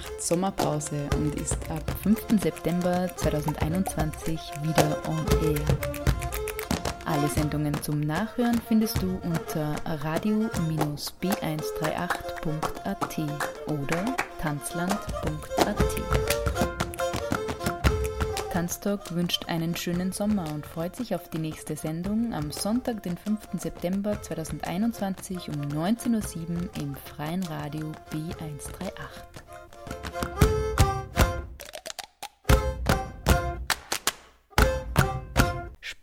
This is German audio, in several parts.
Macht Sommerpause und ist ab 5. September 2021 wieder on air. Alle Sendungen zum Nachhören findest du unter radio-b138.at oder tanzland.at. Tanztalk wünscht einen schönen Sommer und freut sich auf die nächste Sendung am Sonntag, den 5. September 2021 um 19.07 Uhr im freien Radio B138.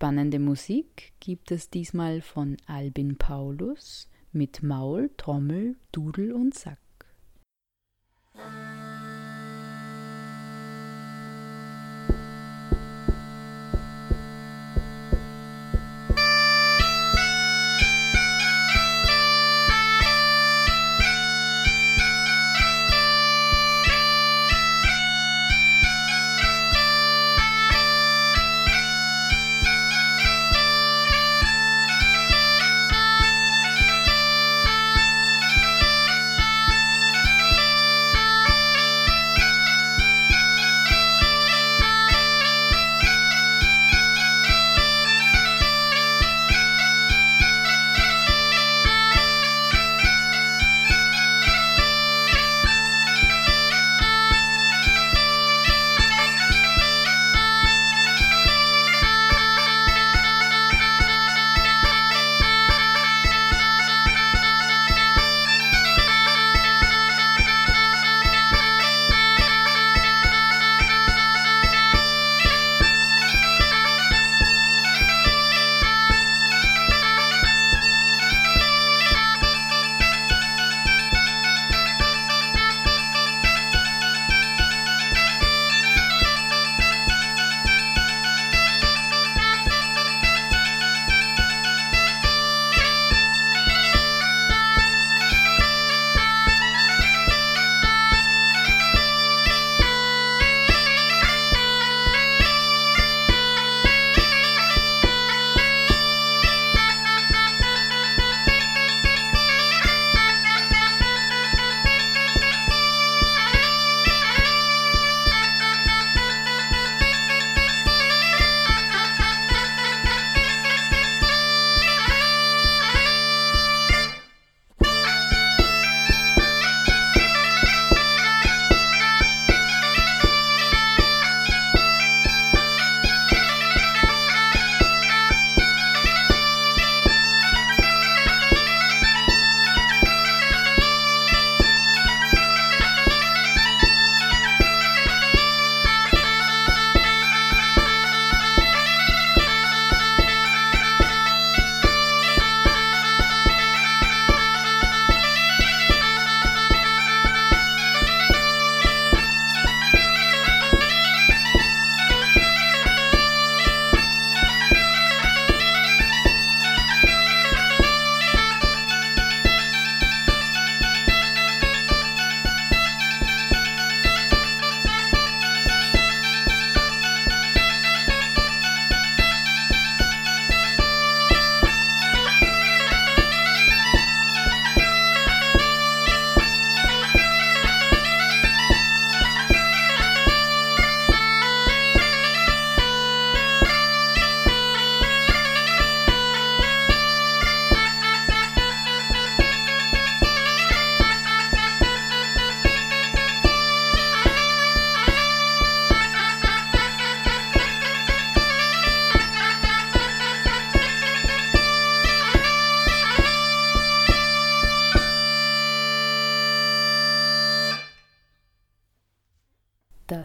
Spannende Musik gibt es diesmal von Albin Paulus mit Maul, Trommel, Dudel und Sack.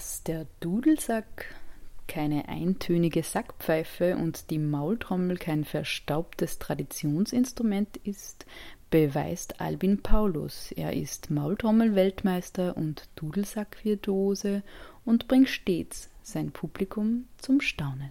Dass der Dudelsack keine eintönige Sackpfeife und die Maultrommel kein verstaubtes Traditionsinstrument ist, beweist Albin Paulus. Er ist Maultrommel-Weltmeister und Dudelsack-Virtuose und bringt stets sein Publikum zum Staunen.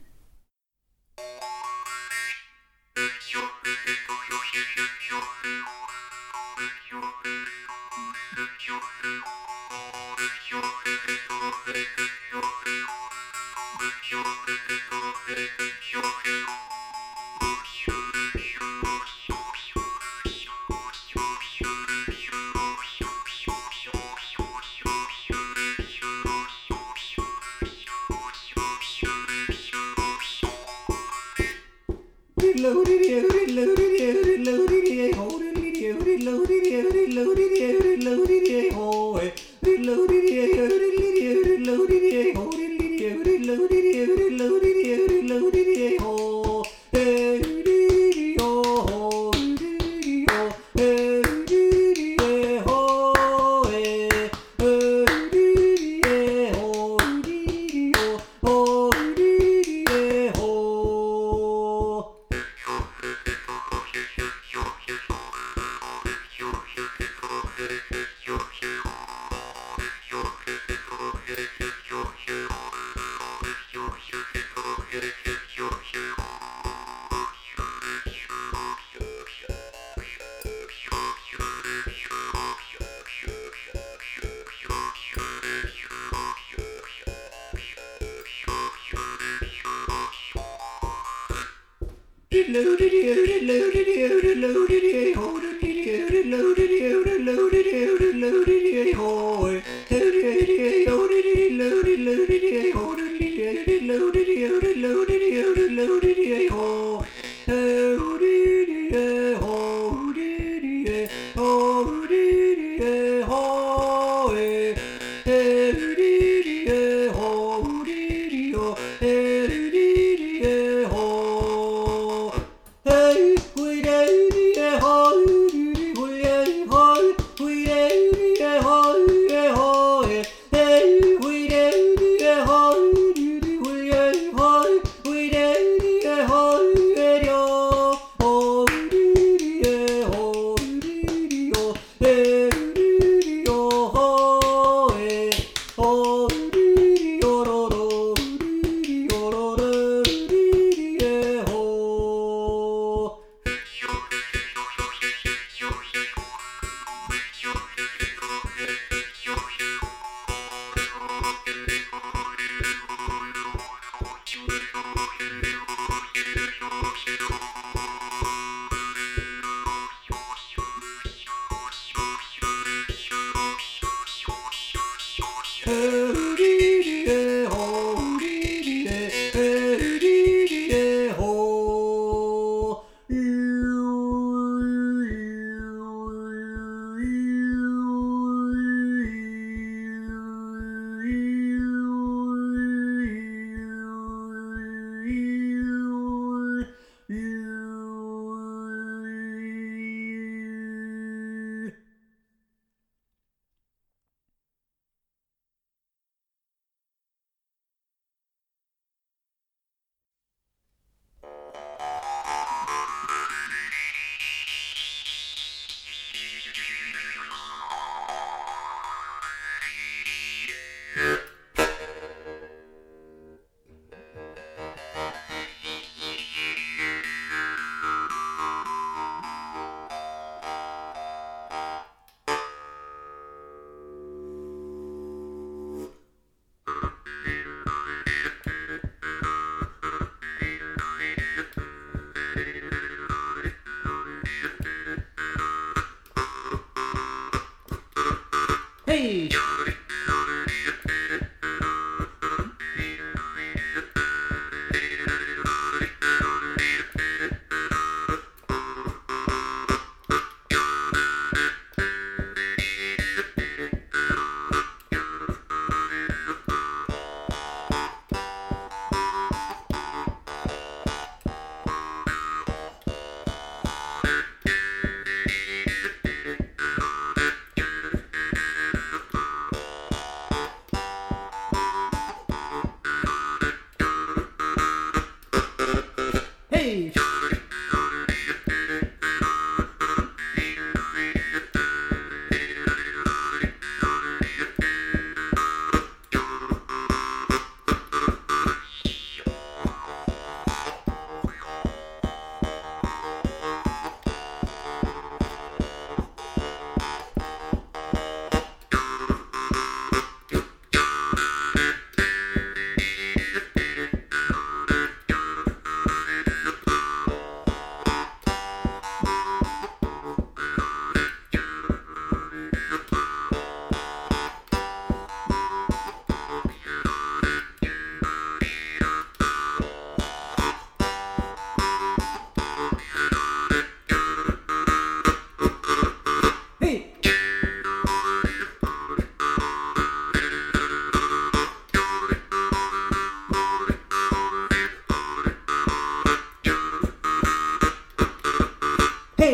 Hey!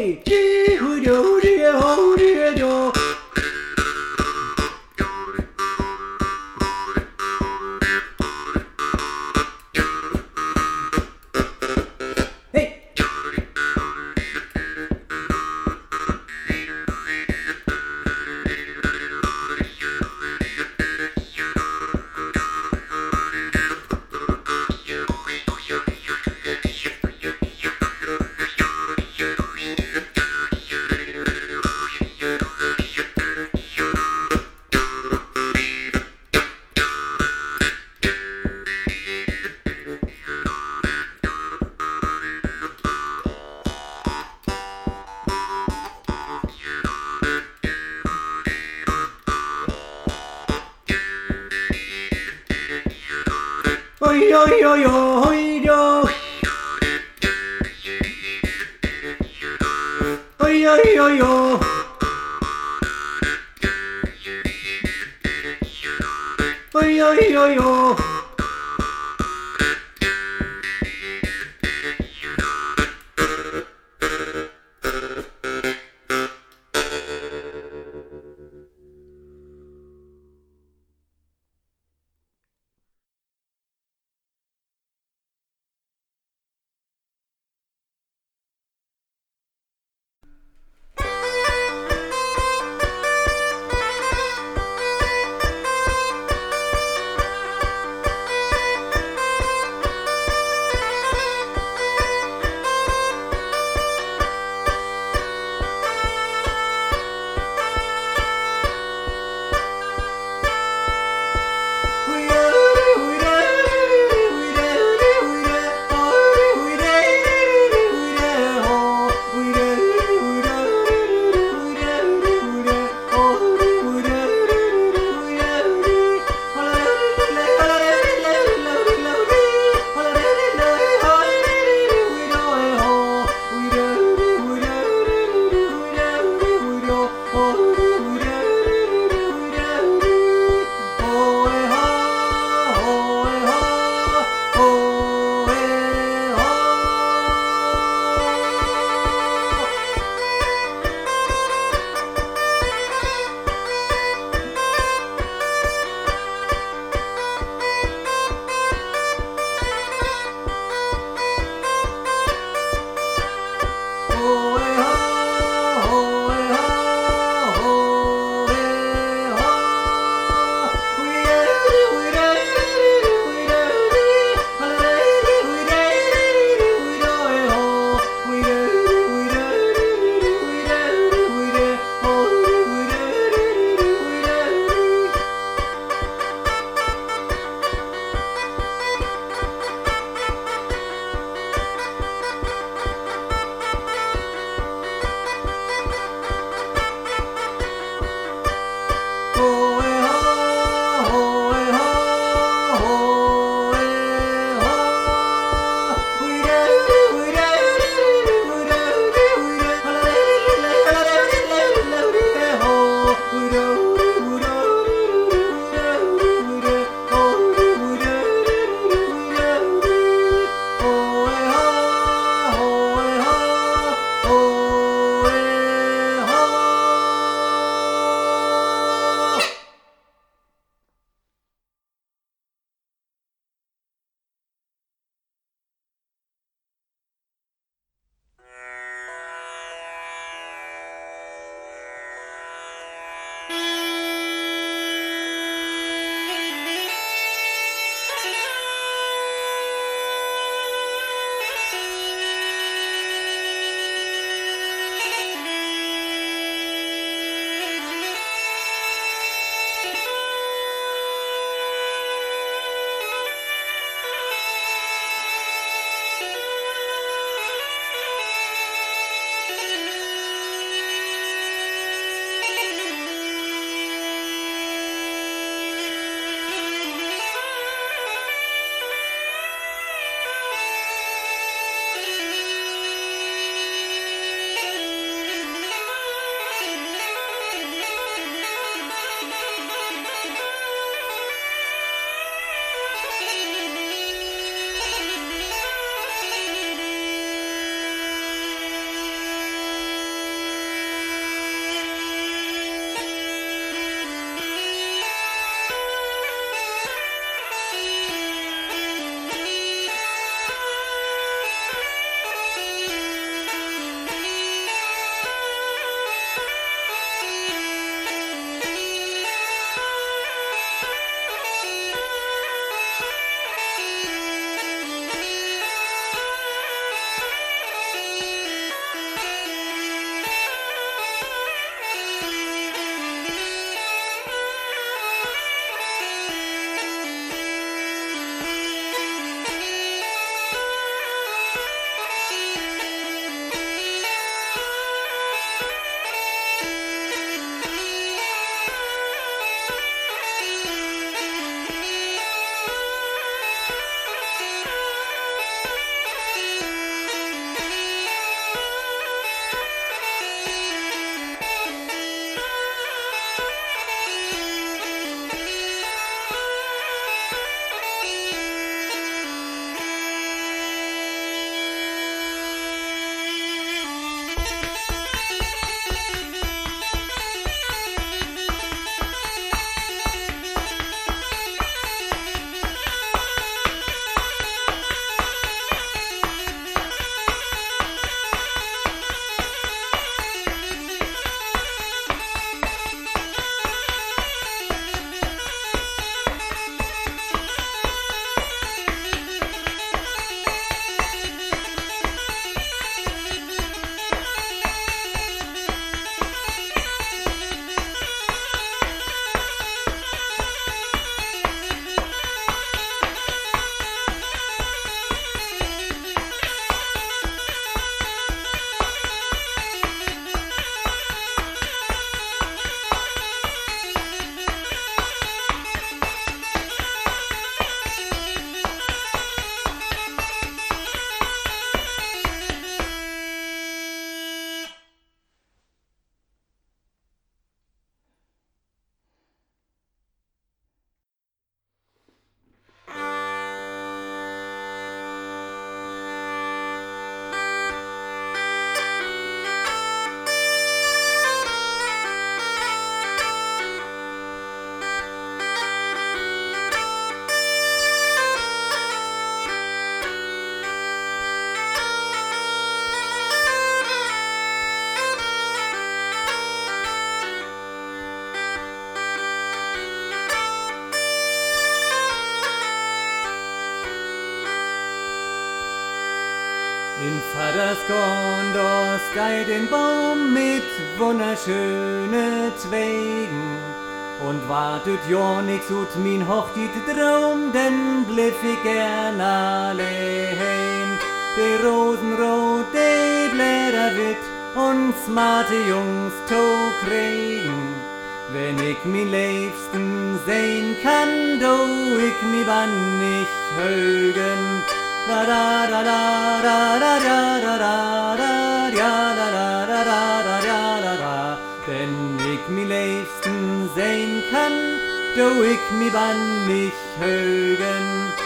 Yeah. Den Baum mit wunderschönen Zweigen und wartet ja nix ut min Hochtit Traum, denn bliff ich gern allein. Die Rosenrot, die Blätter witt und smarte Jungs to kriegen. Wenn ich mi Liebsten sehen kann, do ich mi wann nicht högen. Wenn ich mi Leisten sehen kann, do ich mi wann mich högen.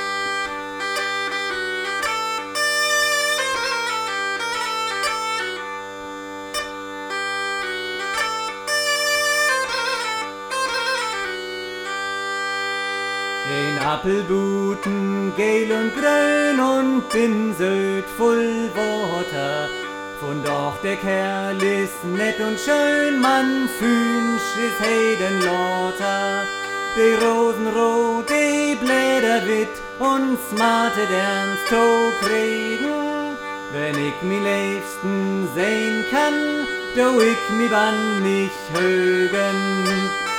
Appelbuten gel und grün und pinselt voll Worte. Von doch der Kerl ist nett und schön, man fühlt is heden lauter. Die Rosen rot, die Blätter witt und smarte ernst to kriegen. Wenn ich mi liebsten sehen kann, do ich mi wann nicht högen.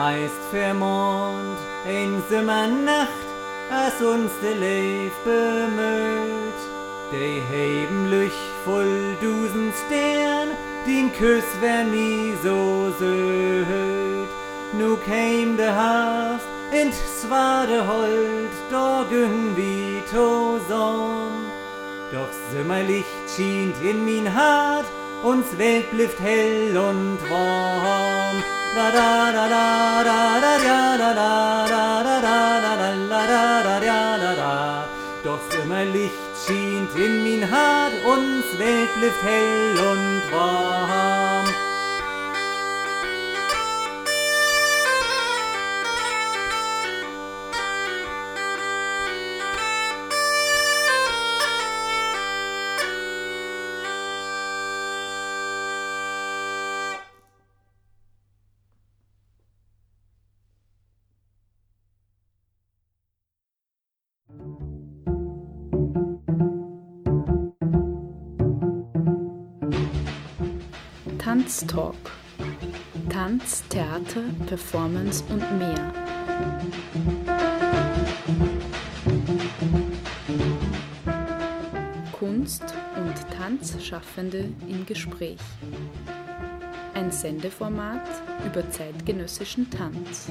Allmeist vermond, ein Sommernacht, as uns de Leif bemüht. De heben voll Dusen Stern, din Küss wär nie so söd. Nu käm de Haft, int swade Hold, da gün wie to Sonn. Doch Sommerlicht schient in min Hart, uns Welt blifft hell und warm. Da da da da da da da da da da da da da da da ja da da. Doch Sommerlicht schient in min Hart, uns Welt blifft hell und warm. Tanztalk. Tanz, Theater, Performance und mehr. Kunst und Tanzschaffende im Gespräch. Ein Sendeformat über zeitgenössischen Tanz.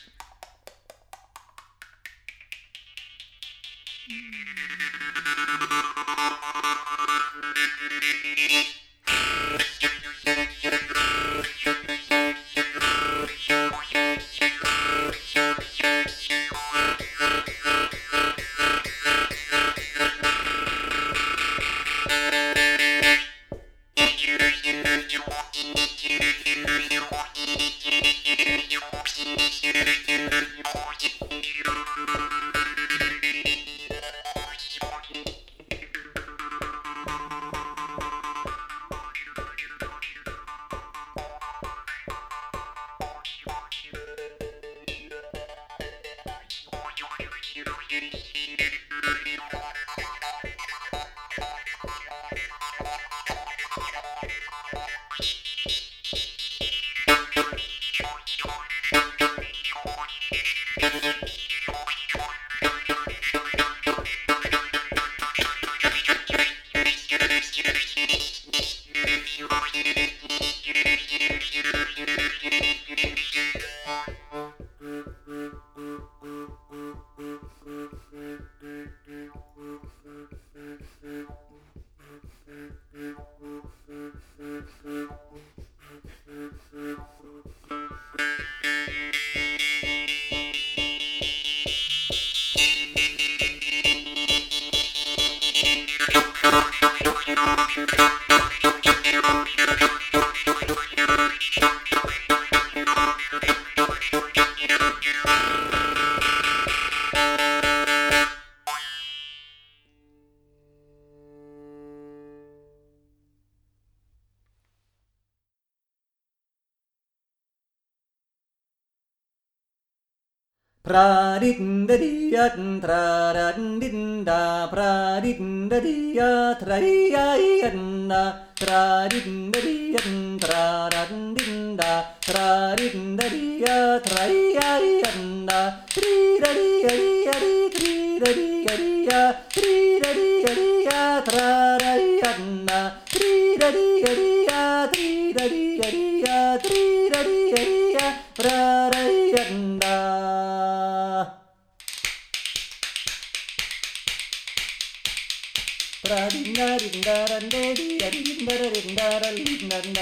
Pradindadiyat Tradindinda Pradindadiyat Rayayanna Tradindadiyat Tradindinda Tradindadiyat Rayayanna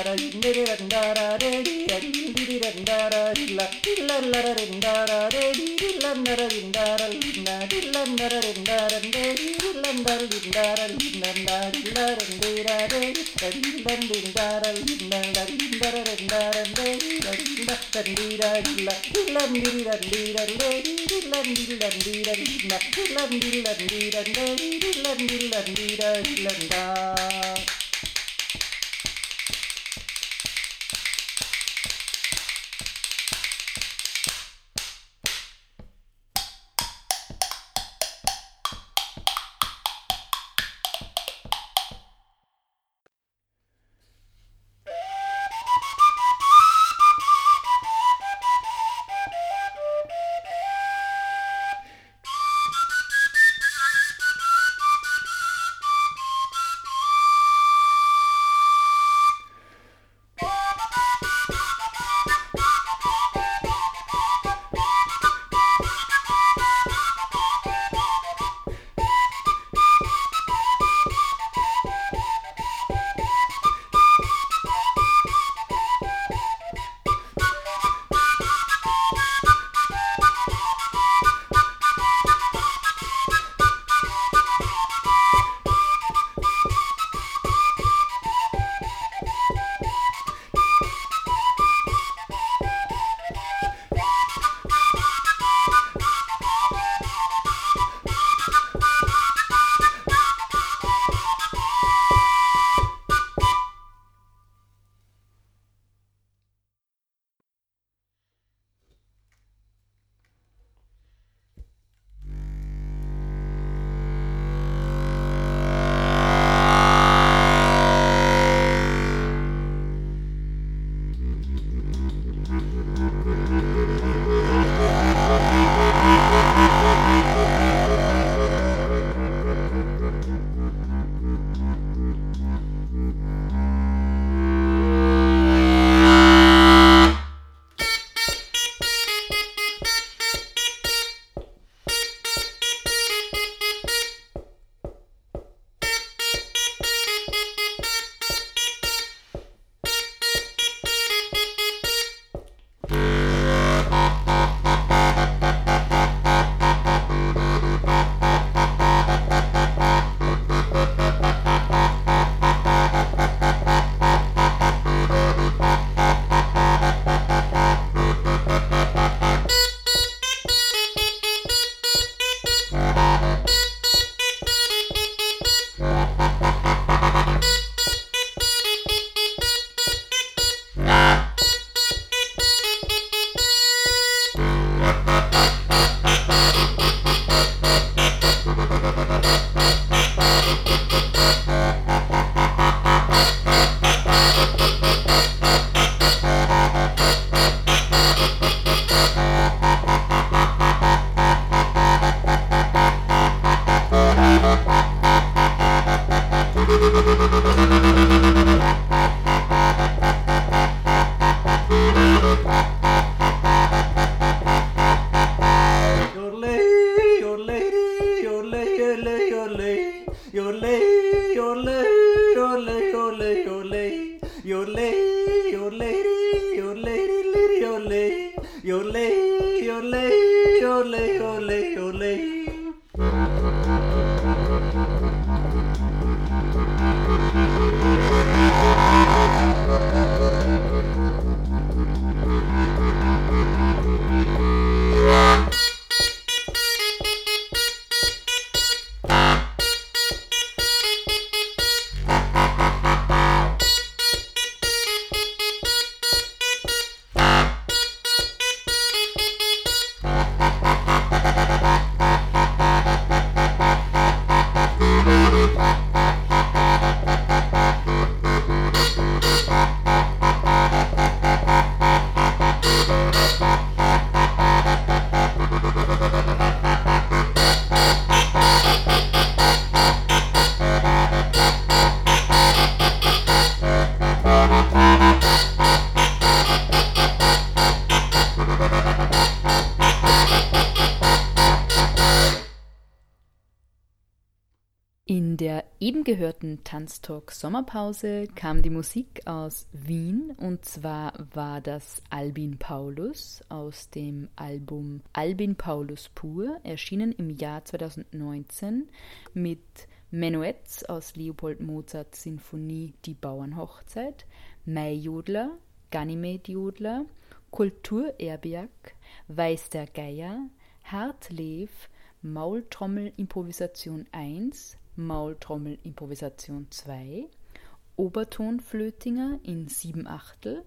ரெண்டாரா ready அடிந்திரி ரெண்டாரா இல்ல இல்லல்லர ரெண்டாரா ரெடி இல்லன்னர ரெண்டாரல் இன்ன இல்லன்னர ரெண்டாரண்டேடி இல்லந்தல் இந்தாரல் இன்னந்தாரில்ல ரெண்டீரா ரெடி ரெடிந்தந்தாரல் இன்னந்தரிந்தர ரெண்டாரண்டேடி ரெடிந்த தந்தீரா இல்ல இல்லந்திரி ரண்டீரண்டேடி இல்லந்திரி ரண்டீரண்டின்ன இல்லந்திரி ரண்டீரண்டேடி இல்லந்திரி ரண்டீரா இல்லந்தா Thank you. Eben gehörten Tanztalk Sommerpause kam die Musik aus Wien und zwar war das Albin Paulus aus dem Album Albin Paulus pur, erschienen im Jahr 2019 mit Menuetts aus Leopold Mozarts Sinfonie Die Bauernhochzeit, Maijodler, Ganymed-Jodler, Kulturerbiak, Weiß der Geier, Hartlev, Maultrommel-Improvisation 1, Maultrommel-Improvisation 2, Obertonflötinger in sieben Achtel,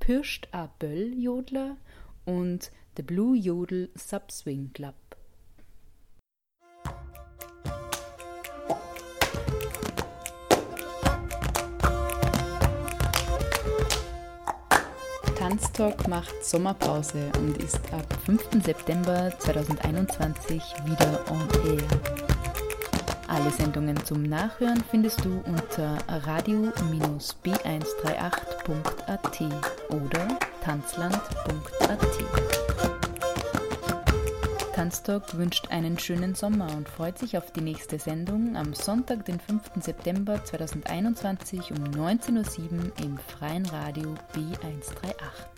Pirscht a Böll Jodler und The Blue Jodel Subswing Club. Tanztalk macht Sommerpause und ist ab 5. September 2021 wieder on air. Alle Sendungen zum Nachhören findest du unter radio-b138.at oder tanzland.at. Tanztalk wünscht einen schönen Sommer und freut sich auf die nächste Sendung am Sonntag, den 5. September 2021 um 19.07 Uhr im freien Radio B138.